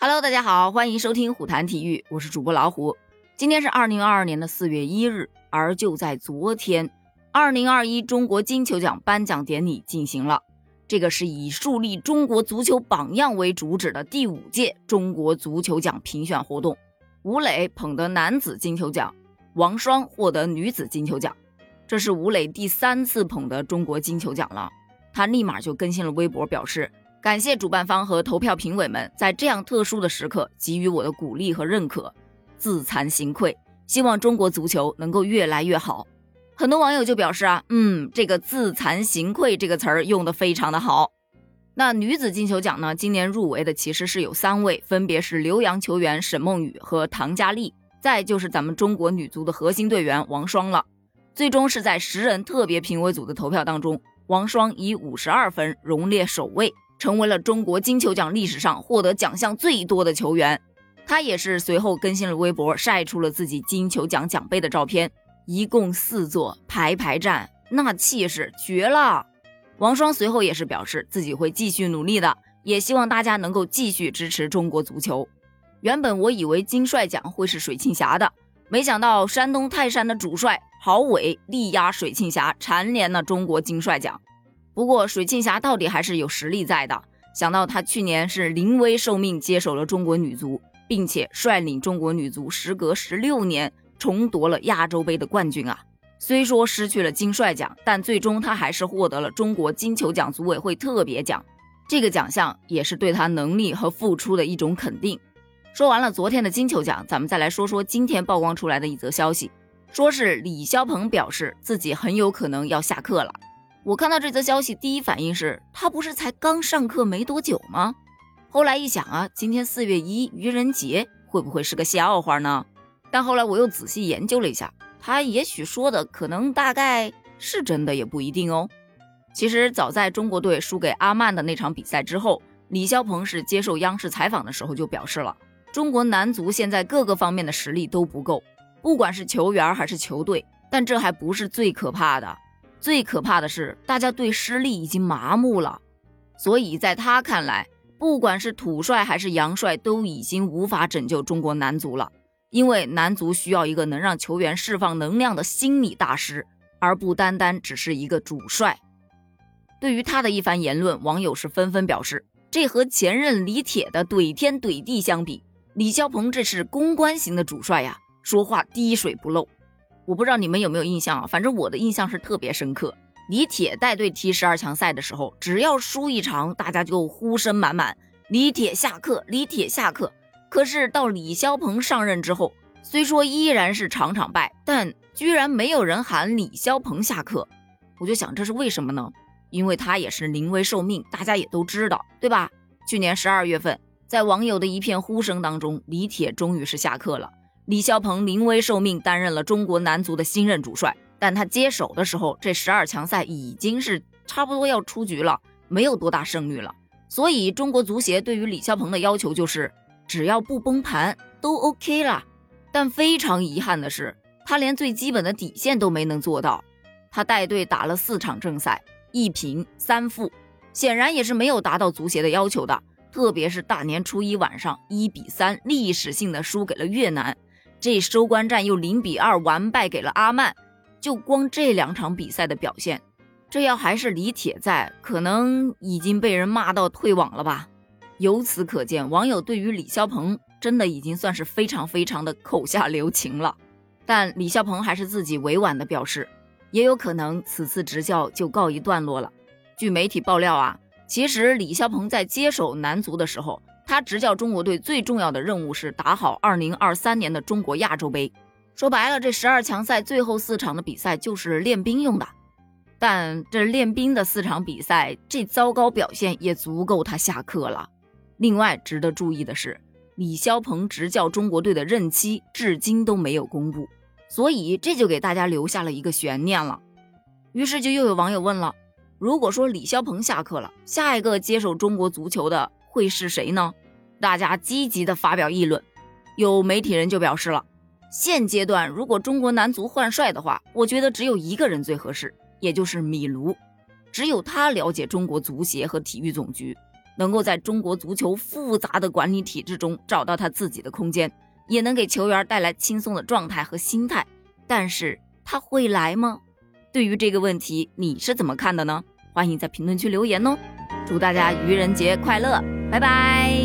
Hello，大家好，欢迎收听虎谈体育，我是主播老虎。今天是二零二二年的四月一日，而就在昨天，二零二一中国金球奖颁奖典礼进行了。这个是以树立中国足球榜样为主旨的第五届中国足球奖评选活动。吴磊捧得男子金球奖，王霜获得女子金球奖。这是吴磊第三次捧得中国金球奖了。他立马就更新了微博，表示感谢主办方和投票评委们在这样特殊的时刻给予我的鼓励和认可，自惭形愧。希望中国足球能够越来越好。很多网友就表示啊，嗯，这个“自惭形愧”这个词儿用的非常的好。那女子金球奖呢，今年入围的其实是有三位，分别是留洋球员沈梦雨和唐佳丽，再就是咱们中国女足的核心队员王霜了。最终是在十人特别评委组的投票当中。王霜以五十二分荣列首位，成为了中国金球奖历史上获得奖项最多的球员。他也是随后更新了微博，晒出了自己金球奖奖杯的照片，一共四座，排排站，那气势绝了。王霜随后也是表示自己会继续努力的，也希望大家能够继续支持中国足球。原本我以为金帅奖会是水庆霞的，没想到山东泰山的主帅。郝伟力压水庆霞，蝉联了中国金帅奖。不过，水庆霞到底还是有实力在的。想到她去年是临危受命接手了中国女足，并且率领中国女足时隔十六年重夺了亚洲杯的冠军啊！虽说失去了金帅奖，但最终她还是获得了中国金球奖组委会特别奖。这个奖项也是对她能力和付出的一种肯定。说完了昨天的金球奖，咱们再来说说今天曝光出来的一则消息。说是李霄鹏表示自己很有可能要下课了。我看到这则消息，第一反应是他不是才刚上课没多久吗？后来一想啊，今天四月一愚人节，会不会是个笑话呢？但后来我又仔细研究了一下，他也许说的可能大概是真的，也不一定哦。其实早在中国队输给阿曼的那场比赛之后，李霄鹏是接受央视采访的时候就表示了，中国男足现在各个方面的实力都不够。不管是球员还是球队，但这还不是最可怕的，最可怕的是大家对失利已经麻木了。所以在他看来，不管是土帅还是杨帅，都已经无法拯救中国男足了。因为男足需要一个能让球员释放能量的心理大师，而不单单只是一个主帅。对于他的一番言论，网友是纷纷表示，这和前任李铁的怼天怼地相比，李霄鹏这是公关型的主帅呀。说话滴水不漏，我不知道你们有没有印象啊？反正我的印象是特别深刻。李铁带队踢十二强赛的时候，只要输一场，大家就呼声满满，李铁下课，李铁下课。可是到李霄鹏上任之后，虽说依然是场场败，但居然没有人喊李霄鹏下课。我就想这是为什么呢？因为他也是临危受命，大家也都知道，对吧？去年十二月份，在网友的一片呼声当中，李铁终于是下课了。李霄鹏临危受命，担任了中国男足的新任主帅。但他接手的时候，这十二强赛已经是差不多要出局了，没有多大胜率了。所以中国足协对于李霄鹏的要求就是，只要不崩盘都 OK 了。但非常遗憾的是，他连最基本的底线都没能做到。他带队打了四场正赛，一平三负，显然也是没有达到足协的要求的。特别是大年初一晚上，一比三历史性的输给了越南。这收官战又零比二完败给了阿曼，就光这两场比赛的表现，这要还是李铁在，可能已经被人骂到退网了吧。由此可见，网友对于李霄鹏真的已经算是非常非常的口下留情了。但李霄鹏还是自己委婉的表示，也有可能此次执教就告一段落了。据媒体爆料啊，其实李霄鹏在接手男足的时候。他执教中国队最重要的任务是打好2023年的中国亚洲杯。说白了，这十二强赛最后四场的比赛就是练兵用的。但这练兵的四场比赛，这糟糕表现也足够他下课了。另外值得注意的是，李霄鹏执教中国队的任期至今都没有公布，所以这就给大家留下了一个悬念了。于是就又有网友问了：如果说李霄鹏下课了，下一个接手中国足球的？会是谁呢？大家积极的发表议论，有媒体人就表示了，现阶段如果中国男足换帅的话，我觉得只有一个人最合适，也就是米卢，只有他了解中国足协和体育总局。能够在中国足球复杂的管理体制中找到他自己的空间，也能给球员带来轻松的状态和心态。但是他会来吗？对于这个问题，你是怎么看的呢？欢迎在评论区留言哦！祝大家愚人节快乐，拜拜。